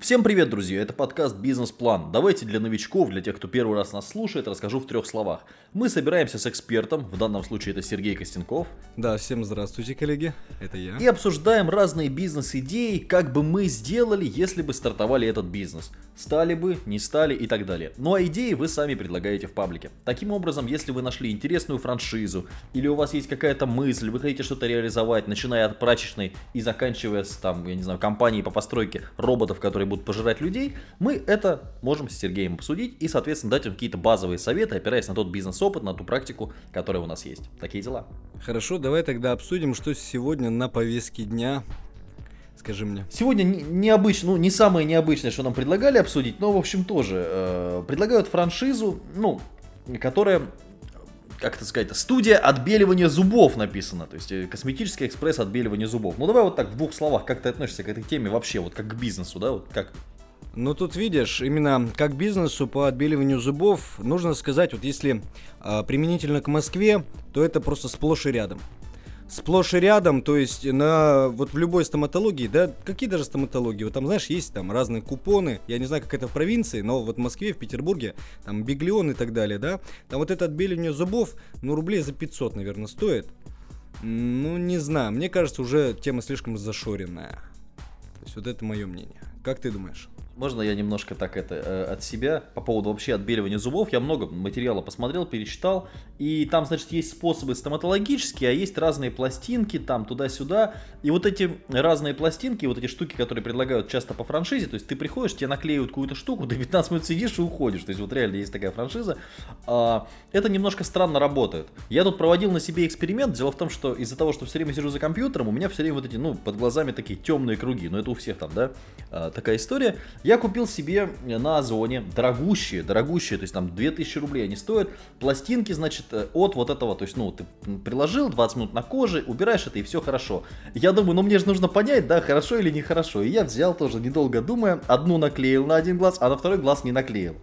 Всем привет, друзья! Это подкаст «Бизнес-план». Давайте для новичков, для тех, кто первый раз нас слушает, расскажу в трех словах. Мы собираемся с экспертом, в данном случае это Сергей Костенков. Да, всем здравствуйте, коллеги, это я. И обсуждаем разные бизнес-идеи, как бы мы сделали, если бы стартовали этот бизнес. Стали бы, не стали и так далее. Ну а идеи вы сами предлагаете в паблике. Таким образом, если вы нашли интересную франшизу, или у вас есть какая-то мысль, вы хотите что-то реализовать, начиная от прачечной и заканчивая с, там, я не знаю, компанией по постройке роботов, которые будут пожирать людей, мы это можем с Сергеем обсудить и, соответственно, дать вам какие-то базовые советы, опираясь на тот бизнес-опыт, на ту практику, которая у нас есть. Такие дела. Хорошо, давай тогда обсудим, что сегодня на повестке дня Скажи мне. Сегодня необычно, ну не самое необычное, что нам предлагали обсудить, но в общем тоже э, предлагают франшизу, ну, которая как это сказать, студия отбеливания зубов написано, то есть э, косметический экспресс отбеливания зубов. Ну давай вот так в двух словах, как ты относишься к этой теме вообще, вот как к бизнесу, да, вот как? Ну тут видишь, именно как бизнесу по отбеливанию зубов, нужно сказать, вот если э, применительно к Москве, то это просто сплошь и рядом сплошь и рядом, то есть на вот в любой стоматологии, да, какие даже стоматологии, вот там, знаешь, есть там разные купоны, я не знаю, как это в провинции, но вот в Москве, в Петербурге, там Биглион и так далее, да, там вот это отбеливание зубов, ну, рублей за 500, наверное, стоит. Ну, не знаю, мне кажется, уже тема слишком зашоренная. То есть вот это мое мнение. Как ты думаешь? Можно я немножко так это э, от себя по поводу вообще отбеливания зубов? Я много материала посмотрел, перечитал, и там, значит, есть способы стоматологические, а есть разные пластинки там туда-сюда. И вот эти разные пластинки, вот эти штуки, которые предлагают часто по франшизе, то есть ты приходишь, тебе наклеивают какую-то штуку, ты 15 минут сидишь и уходишь. То есть вот реально есть такая франшиза. А, это немножко странно работает. Я тут проводил на себе эксперимент. Дело в том, что из-за того, что все время сижу за компьютером, у меня все время вот эти, ну, под глазами такие темные круги. Но это у всех там, да, а, такая история. Я купил себе на Озоне дорогущие, дорогущие, то есть там 2000 рублей они стоят, пластинки, значит, э, от вот этого, то есть, ну, ты приложил 20 минут на коже, убираешь это и все хорошо. Я думаю, ну мне же нужно понять, да, хорошо или нехорошо. И я взял тоже, недолго думая, одну наклеил на один глаз, а на второй глаз не наклеил.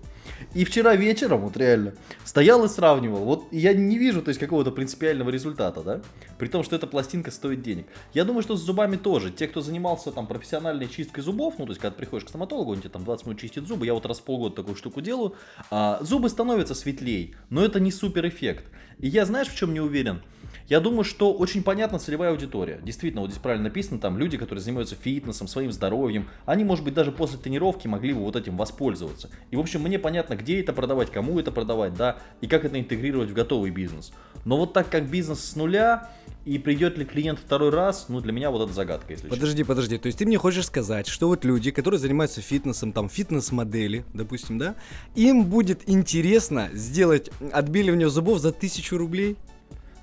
И вчера вечером, вот реально, стоял и сравнивал. Вот я не вижу, то есть, какого-то принципиального результата, да? При том, что эта пластинка стоит денег. Я думаю, что с зубами тоже. Те, кто занимался там профессиональной чисткой зубов, ну, то есть, когда приходишь к стоматологу, он тебе там 20 минут чистит зубы, я вот раз в полгода такую штуку делаю, а, зубы становятся светлее, но это не супер эффект. И я, знаешь, в чем не уверен? Я думаю, что очень понятна целевая аудитория. Действительно, вот здесь правильно написано, там люди, которые занимаются фитнесом, своим здоровьем, они, может быть, даже после тренировки могли бы вот этим воспользоваться. И, в общем, мне понятно, где это продавать, кому это продавать, да, и как это интегрировать в готовый бизнес. Но вот так как бизнес с нуля, и придет ли клиент второй раз, ну, для меня вот это загадка, если Подожди, честно. подожди, то есть ты мне хочешь сказать, что вот люди, которые занимаются фитнесом, там, фитнес-модели, допустим, да, им будет интересно сделать отбеливание зубов за тысячу рублей?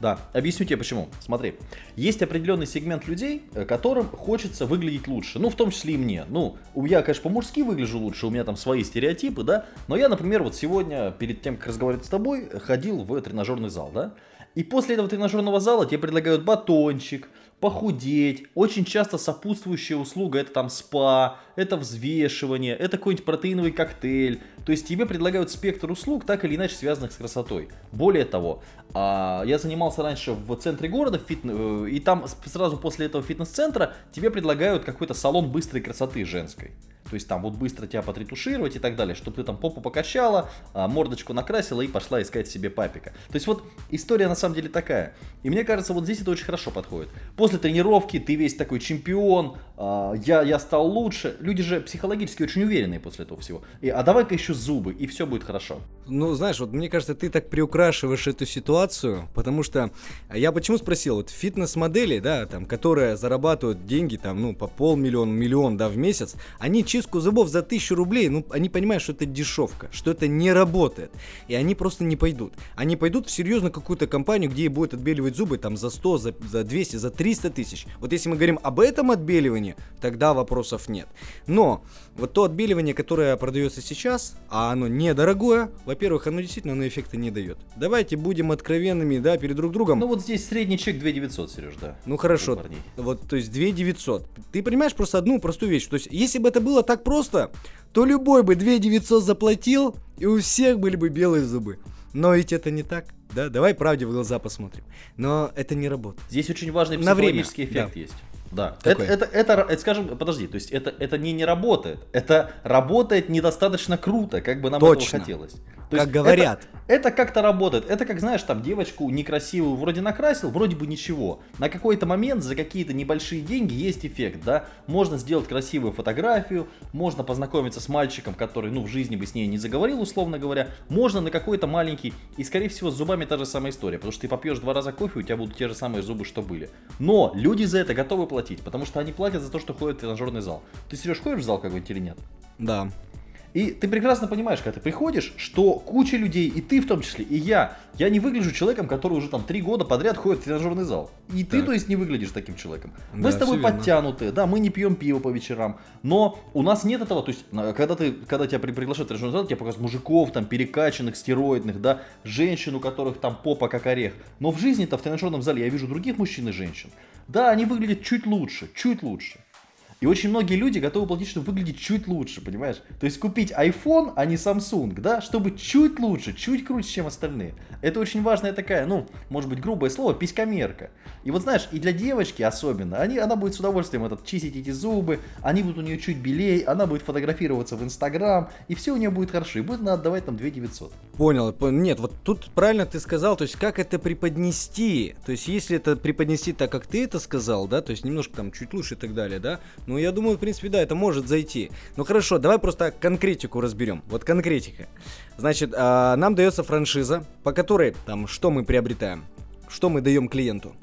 Да, объясню тебе почему. Смотри, есть определенный сегмент людей, э, которым хочется выглядеть лучше. Ну, в том числе и мне. Ну, я, конечно, по-мужски выгляжу лучше, у меня там свои стереотипы, да. Но я, например, вот сегодня, перед тем, как разговаривать с тобой, ходил в тренажерный зал, да. И после этого тренажерного зала тебе предлагают батончик, похудеть. Очень часто сопутствующая услуга это там спа, это взвешивание, это какой-нибудь протеиновый коктейль. То есть тебе предлагают спектр услуг, так или иначе связанных с красотой. Более того, а, я занимался раньше в центре города, э, и там сразу после этого фитнес-центра тебе предлагают какой-то салон быстрой красоты женской. То есть там вот быстро тебя потретушировать и так далее, чтобы ты там попу покачала, а, мордочку накрасила и пошла искать себе папика. То есть вот история на самом деле такая. И мне кажется, вот здесь это очень хорошо подходит. После тренировки ты весь такой чемпион, я, я стал лучше. Люди же психологически очень уверенные после этого всего. И, а давай-ка еще зубы, и все будет хорошо. Ну, знаешь, вот мне кажется, ты так приукрашиваешь эту ситуацию, потому что я почему спросил, вот фитнес-модели, да, там, которые зарабатывают деньги, там, ну, по полмиллиона, миллион, да, в месяц, они чистку зубов за тысячу рублей, ну, они понимают, что это дешевка, что это не работает, и они просто не пойдут. Они пойдут в серьезно какую-то компанию, где будут отбеливать зубы, там, за 100, за, за 200, за 300 тысяч. Вот если мы говорим об этом отбеливании, тогда вопросов нет. Но вот то отбеливание, которое продается сейчас, а оно недорогое, во-первых, оно действительно оно эффекта не дает. Давайте будем откровенными, да, перед друг другом. Ну вот здесь средний чек 2 900, Сереж, да. Ну хорошо, вот, то есть 2 900. Ты понимаешь просто одну простую вещь, то есть если бы это было так просто, то любой бы 2 900 заплатил, и у всех были бы белые зубы. Но ведь это не так. Да, давай правде в глаза посмотрим. Но это не работает. Здесь очень важный психологический эффект да. есть. Да. Это, это, это, это, скажем, подожди, то есть это, это не не работает. Это работает недостаточно круто, как бы нам Точно. этого хотелось. То как говорят. Это, это как-то работает. Это как, знаешь, там девочку некрасивую вроде накрасил, вроде бы ничего. На какой-то момент за какие-то небольшие деньги есть эффект, да. Можно сделать красивую фотографию, можно познакомиться с мальчиком, который, ну, в жизни бы с ней не заговорил, условно говоря. Можно на какой-то маленький, и, скорее всего, с зубами та же самая история, потому что ты попьешь два раза кофе, у тебя будут те же самые зубы, что были. Но люди за это готовы платить, потому что они платят за то, что ходят в тренажерный зал. Ты, Сереж, ходишь в зал какой-нибудь или нет? Да. И ты прекрасно понимаешь, когда ты приходишь, что куча людей, и ты в том числе, и я, я не выгляжу человеком, который уже там три года подряд ходит в тренажерный зал. И так. ты, то есть, не выглядишь таким человеком. Мы да, с тобой подтянутые, да, мы не пьем пиво по вечерам, но у нас нет этого, то есть, когда ты, когда тебя приглашают в тренажерный зал, тебе показывают мужиков, там, перекачанных, стероидных, да, женщин, у которых там попа как орех. Но в жизни-то в тренажерном зале я вижу других мужчин и женщин. Да, они выглядят чуть лучше, чуть лучше. И очень многие люди готовы платить, чтобы выглядеть чуть лучше, понимаешь? То есть купить iPhone, а не Samsung, да, чтобы чуть лучше, чуть круче, чем остальные. Это очень важная такая, ну, может быть, грубое слово, писькомерка. И вот знаешь, и для девочки особенно, они, она будет с удовольствием этот, чистить эти зубы, они будут у нее чуть белее, она будет фотографироваться в Инстаграм, и все у нее будет хорошо, и будет она отдавать там 2 900. Понял, нет, вот тут правильно ты сказал, то есть как это преподнести, то есть если это преподнести так, как ты это сказал, да, то есть немножко там чуть лучше и так далее, да, ну я думаю, в принципе, да, это может зайти. Ну хорошо, давай просто конкретику разберем, вот конкретика. Значит, а, нам дается франшиза, по которой там что мы приобретаем, что мы даем клиенту.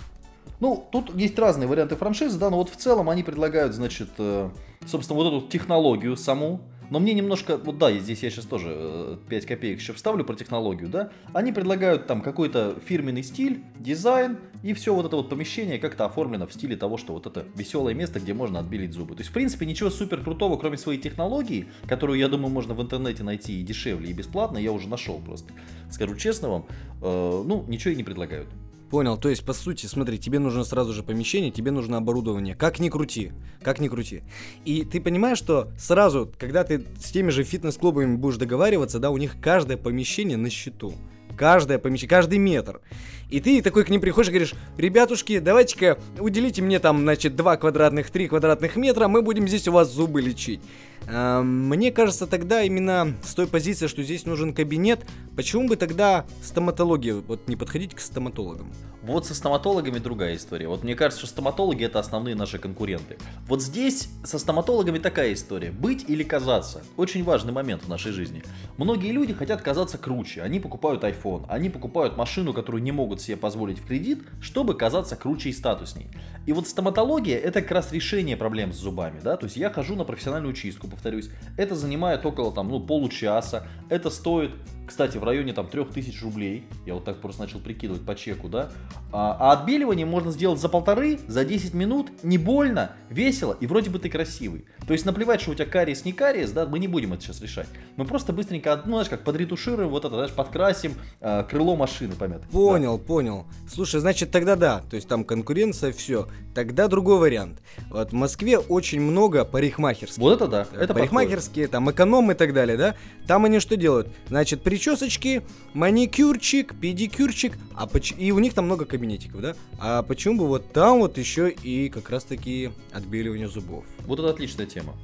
Ну, тут есть разные варианты франшизы, да, но вот в целом они предлагают, значит, э, собственно, вот эту технологию саму, но мне немножко, вот да, здесь я сейчас тоже 5 э, копеек еще вставлю про технологию, да. Они предлагают там какой-то фирменный стиль, дизайн, и все вот это вот помещение как-то оформлено в стиле того, что вот это веселое место, где можно отбелить зубы. То есть, в принципе, ничего супер крутого, кроме своей технологии, которую, я думаю, можно в интернете найти и дешевле, и бесплатно, я уже нашел просто. Скажу честно вам, э, ну, ничего и не предлагают. Понял, то есть, по сути, смотри, тебе нужно сразу же помещение, тебе нужно оборудование. Как ни крути, как ни крути. И ты понимаешь, что сразу, когда ты с теми же фитнес-клубами будешь договариваться, да, у них каждое помещение на счету. Каждое помещение, каждый метр. И ты такой к ним приходишь и говоришь, ребятушки, давайте-ка уделите мне там, значит, 2 квадратных, 3 квадратных метра, мы будем здесь у вас зубы лечить. Мне кажется, тогда именно с той позиции, что здесь нужен кабинет, почему бы тогда стоматология, вот не подходить к стоматологам? Вот со стоматологами другая история. Вот мне кажется, что стоматологи это основные наши конкуренты. Вот здесь со стоматологами такая история. Быть или казаться. Очень важный момент в нашей жизни. Многие люди хотят казаться круче. Они покупают iPhone, они покупают машину, которую не могут себе позволить в кредит, чтобы казаться круче и статусней. И вот стоматология это как раз решение проблем с зубами. Да? То есть я хожу на профессиональную чистку, повторюсь. Это занимает около там, ну, получаса. Это стоит кстати, в районе там 3000 рублей, я вот так просто начал прикидывать по чеку, да, а, а отбеливание можно сделать за полторы, за 10 минут, не больно, весело и вроде бы ты красивый. То есть наплевать, что у тебя кариес, не кариес, да, мы не будем это сейчас решать. Мы просто быстренько, ну, знаешь, как подретушируем вот это, знаешь, подкрасим э, крыло машины, помят. Понял, да. понял. Слушай, значит, тогда да, то есть там конкуренция, все. Тогда другой вариант. Вот в Москве очень много парикмахерских. Вот это да, это Парикмахерские, подходит. там эконом и так далее, да. Там они что делают? Значит, при причесочки, маникюрчик, педикюрчик, а поч... и у них там много кабинетиков, да? А почему бы вот там вот еще и как раз таки отбеливание зубов? Вот это отличная тема.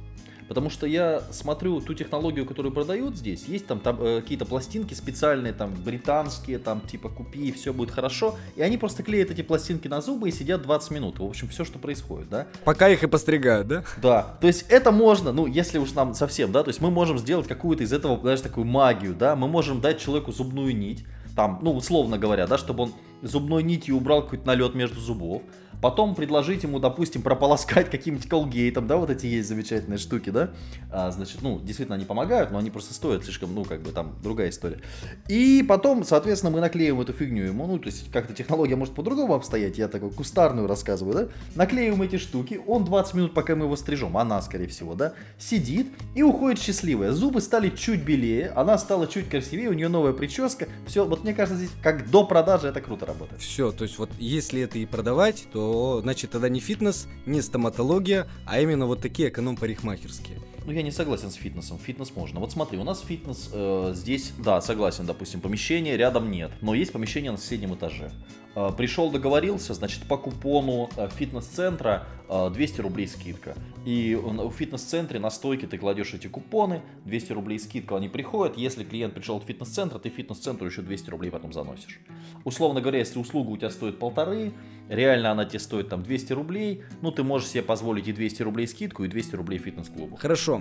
Потому что я смотрю ту технологию, которую продают здесь, есть там, там э, какие-то пластинки специальные, там британские, там типа купи, и все будет хорошо. И они просто клеят эти пластинки на зубы и сидят 20 минут. В общем, все, что происходит, да? Пока их и постригают, да? Да. То есть это можно, ну, если уж нам совсем, да, то есть мы можем сделать какую-то из этого, знаешь, такую магию, да, мы можем дать человеку зубную нить, там, ну, условно говоря, да, чтобы он зубной нитью убрал какой-то налет между зубов, Потом предложить ему, допустим, прополоскать каким-нибудь колгейтом, да, вот эти есть замечательные штуки, да. А, значит, ну, действительно, они помогают, но они просто стоят слишком, ну, как бы там другая история. И потом, соответственно, мы наклеим эту фигню ему, ну, то есть как-то технология может по-другому обстоять, я такой кустарную рассказываю, да. Наклеим эти штуки, он 20 минут, пока мы его стрижем, она, скорее всего, да, сидит и уходит счастливая. Зубы стали чуть белее, она стала чуть красивее, у нее новая прическа. Все, вот мне кажется, здесь как до продажи это круто работает. Все, то есть вот если это и продавать, то значит тогда не фитнес, не стоматология, а именно вот такие эконом-парикмахерские. Ну, я не согласен с фитнесом. Фитнес можно. Вот смотри, у нас фитнес э, здесь, да, согласен, допустим, помещение рядом нет, но есть помещение на соседнем этаже. Э, пришел, договорился, значит, по купону э, фитнес-центра э, 200 рублей скидка. И в фитнес-центре на стойке ты кладешь эти купоны, 200 рублей скидка, они приходят. Если клиент пришел в фитнес-центр, ты фитнес-центру еще 200 рублей потом заносишь. Условно говоря, если услуга у тебя стоит полторы, реально она тебе стоит там 200 рублей, ну, ты можешь себе позволить и 200 рублей скидку, и 200 рублей фитнес-клубу. Хорошо.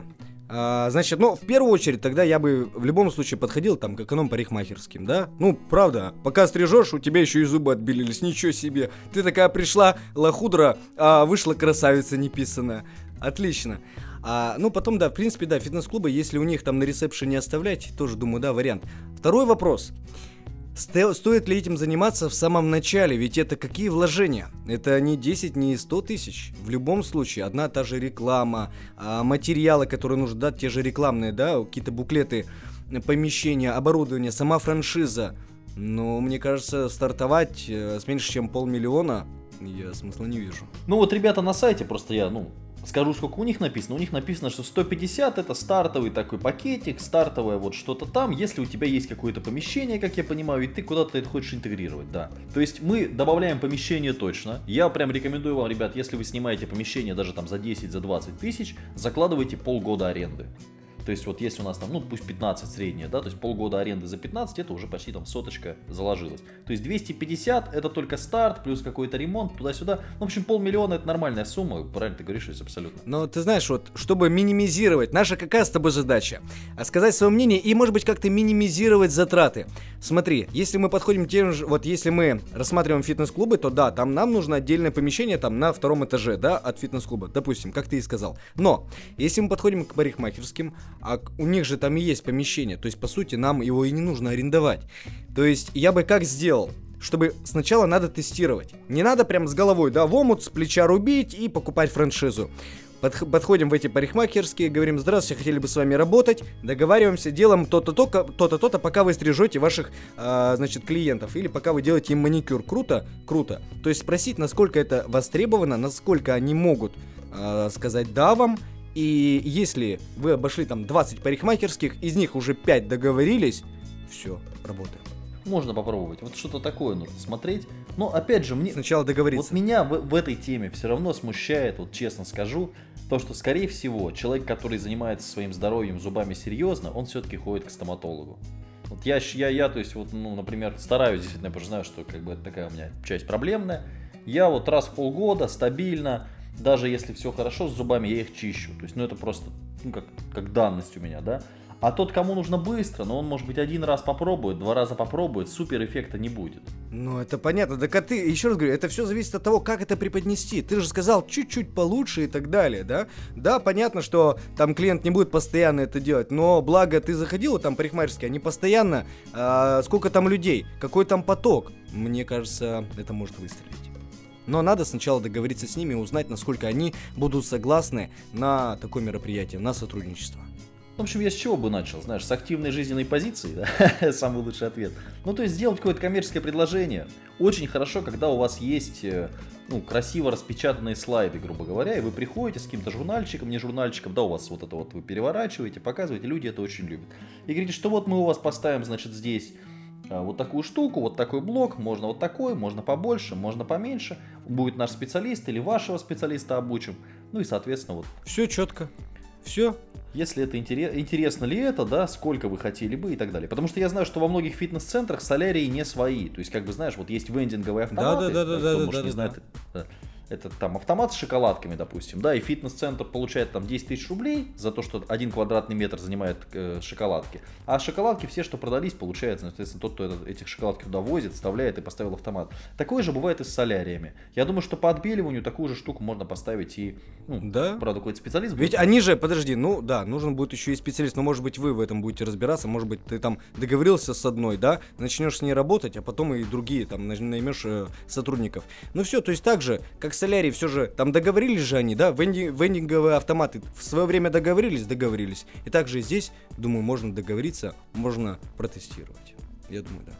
А, значит, ну, в первую очередь, тогда я бы в любом случае подходил там к эконом-парикмахерским, да? Ну, правда, пока стрижешь, у тебя еще и зубы отбелились, ничего себе. Ты такая пришла, лохудра, а вышла красавица неписанная. Отлично. А, ну, потом, да, в принципе, да, фитнес-клубы, если у них там на ресепшене оставлять, тоже, думаю, да, вариант. Второй вопрос. Стоит ли этим заниматься в самом начале? Ведь это какие вложения? Это не 10, не 100 тысяч. В любом случае, одна та же реклама, а, материалы, которые нужно дать, те же рекламные, да, какие-то буклеты, помещения, оборудование, сама франшиза. Но мне кажется, стартовать э, с меньше, чем полмиллиона, я смысла не вижу. Ну вот ребята на сайте, просто я, ну, Скажу, сколько у них написано. У них написано, что 150 это стартовый такой пакетик, стартовое вот что-то там, если у тебя есть какое-то помещение, как я понимаю, и ты куда-то это хочешь интегрировать, да. То есть мы добавляем помещение точно. Я прям рекомендую вам, ребят, если вы снимаете помещение даже там за 10, за 20 тысяч, закладывайте полгода аренды. То есть вот если у нас там, ну пусть 15 средняя, да, то есть полгода аренды за 15, это уже почти там соточка заложилась. То есть 250 это только старт, плюс какой-то ремонт, туда-сюда. Ну, в общем, полмиллиона это нормальная сумма, правильно ты говоришь, есть абсолютно. Но ты знаешь, вот, чтобы минимизировать, наша какая с тобой задача? А сказать свое мнение и, может быть, как-то минимизировать затраты. Смотри, если мы подходим тем же, вот если мы рассматриваем фитнес-клубы, то да, там нам нужно отдельное помещение там на втором этаже, да, от фитнес-клуба, допустим, как ты и сказал. Но, если мы подходим к парикмахерским, а у них же там и есть помещение, то есть, по сути, нам его и не нужно арендовать. То есть, я бы как сделал? чтобы сначала надо тестировать. Не надо прям с головой, да, в омут с плеча рубить и покупать франшизу. Под, подходим в эти парикмахерские, говорим, здравствуйте, хотели бы с вами работать, договариваемся, делаем то-то, то-то, то-то, то-то, пока вы стрижете ваших, э, значит, клиентов, или пока вы делаете им маникюр. Круто? Круто. То есть спросить, насколько это востребовано, насколько они могут э, сказать да вам, и если вы обошли там 20 парикмахерских, из них уже 5 договорились, все, работаем. Можно попробовать. Вот что-то такое нужно смотреть. Но опять же, мне... Сначала договориться. Вот меня в, в этой теме все равно смущает, вот честно скажу, то, что, скорее всего, человек, который занимается своим здоровьем, зубами серьезно, он все-таки ходит к стоматологу. Вот я, я, я, то есть, вот, ну, например, стараюсь, действительно, я знаю, что как бы это такая у меня часть проблемная. Я вот раз в полгода стабильно даже если все хорошо с зубами, я их чищу. То есть, ну это просто ну, как, как данность у меня, да. А тот, кому нужно быстро, но он, может быть, один раз попробует, два раза попробует, супер эффекта не будет. Ну, это понятно. Так а ты, еще раз говорю, это все зависит от того, как это преподнести. Ты же сказал чуть-чуть получше и так далее, да? Да, понятно, что там клиент не будет постоянно это делать, но благо ты заходил там парикмахерский, они постоянно, а, сколько там людей, какой там поток. Мне кажется, это может выстрелить. Но надо сначала договориться с ними и узнать, насколько они будут согласны на такое мероприятие, на сотрудничество. В общем, я с чего бы начал, знаешь, с активной жизненной позиции, да? самый лучший ответ. Ну, то есть сделать какое-то коммерческое предложение. Очень хорошо, когда у вас есть, э, ну, красиво распечатанные слайды, грубо говоря, и вы приходите с каким-то журнальчиком, не журнальчиком, да, у вас вот это вот вы переворачиваете, показываете, люди это очень любят. И говорите, что вот мы у вас поставим, значит, здесь вот такую штуку, вот такой блок, можно вот такой, можно побольше, можно поменьше. Будет наш специалист или вашего специалиста обучим. Ну и, соответственно, вот. Все четко. Все. Если это интерес, интересно ли это, да, сколько вы хотели бы и так далее. Потому что я знаю, что во многих фитнес-центрах солярии не свои. То есть, как бы, знаешь, вот есть вендинговые автоматы. Да, да, да, да, да, может, да, не да, знает, да это там автомат с шоколадками, допустим, да, и фитнес-центр получает там 10 тысяч рублей за то, что один квадратный метр занимает э, шоколадки. А шоколадки все, что продались, получается, соответственно, тот, кто это, этих шоколадки туда возит, вставляет и поставил автомат. Такое же бывает и с соляриями. Я думаю, что по отбеливанию такую же штуку можно поставить и, ну, да? правда, какой-то специалист. Ведь будет. они же, подожди, ну да, нужен будет еще и специалист, но может быть вы в этом будете разбираться, может быть ты там договорился с одной, да, начнешь с ней работать, а потом и другие там наймешь э, сотрудников. Ну все, то есть так же, как солярий, все же там договорились же они, да, венди, вендинговые автоматы в свое время договорились, договорились. И также здесь, думаю, можно договориться, можно протестировать. Я думаю, да.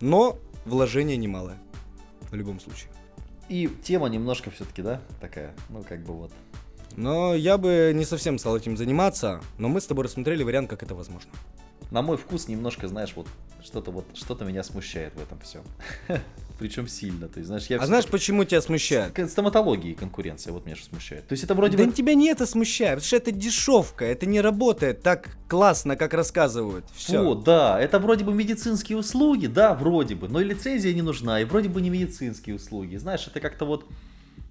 Но вложение немалое. В любом случае. И тема немножко все-таки, да, такая, ну как бы вот Но я бы не совсем стал этим заниматься, но мы с тобой рассмотрели вариант, как это возможно. На мой вкус немножко, знаешь, вот что-то вот что-то меня смущает в этом всем. Причем сильно. То есть, знаешь, я а знаешь, почему тебя смущает? Стоматология и конкуренция, вот меня что смущает. То есть это вроде да бы... тебя не это смущает, потому что это дешевка, это не работает так классно, как рассказывают. Все. О, да, это вроде бы медицинские услуги, да, вроде бы, но и лицензия не нужна, и вроде бы не медицинские услуги. Знаешь, это как-то вот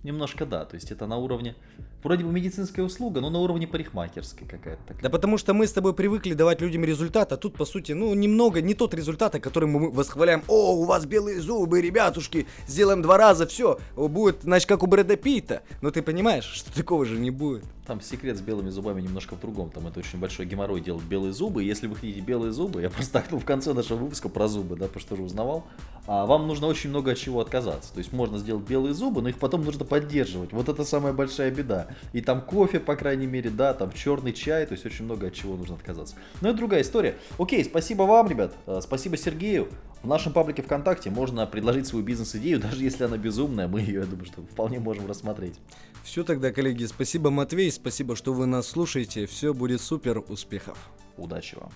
немножко да, то есть это на уровне, вроде бы медицинская услуга, но на уровне парикмахерской какая-то. Да потому что мы с тобой привыкли давать людям результат, а тут, по сути, ну, немного не тот результат, о котором мы восхваляем. О, у вас белые зубы, ребятушки, сделаем два раза, все, будет, значит, как у Брэда Питта. Но ты понимаешь, что такого же не будет. Там секрет с белыми зубами немножко в другом. Там это очень большой геморрой делать белые зубы. Если вы хотите белые зубы, я просто так ну, в конце нашего выпуска про зубы, да, потому что уже узнавал, а вам нужно очень много от чего отказаться. То есть можно сделать белые зубы, но их потом нужно поддерживать. Вот это самая большая беда. И там кофе, по крайней мере, да, там черный чай, то есть очень много от чего нужно отказаться. Но это другая история. Окей, спасибо вам, ребят. А, спасибо Сергею. В нашем паблике ВКонтакте можно предложить свою бизнес-идею, даже если она безумная, мы ее, я думаю, что вполне можем рассмотреть. Все тогда, коллеги, спасибо, Матвей, спасибо, что вы нас слушаете. Все будет супер, успехов. Удачи вам.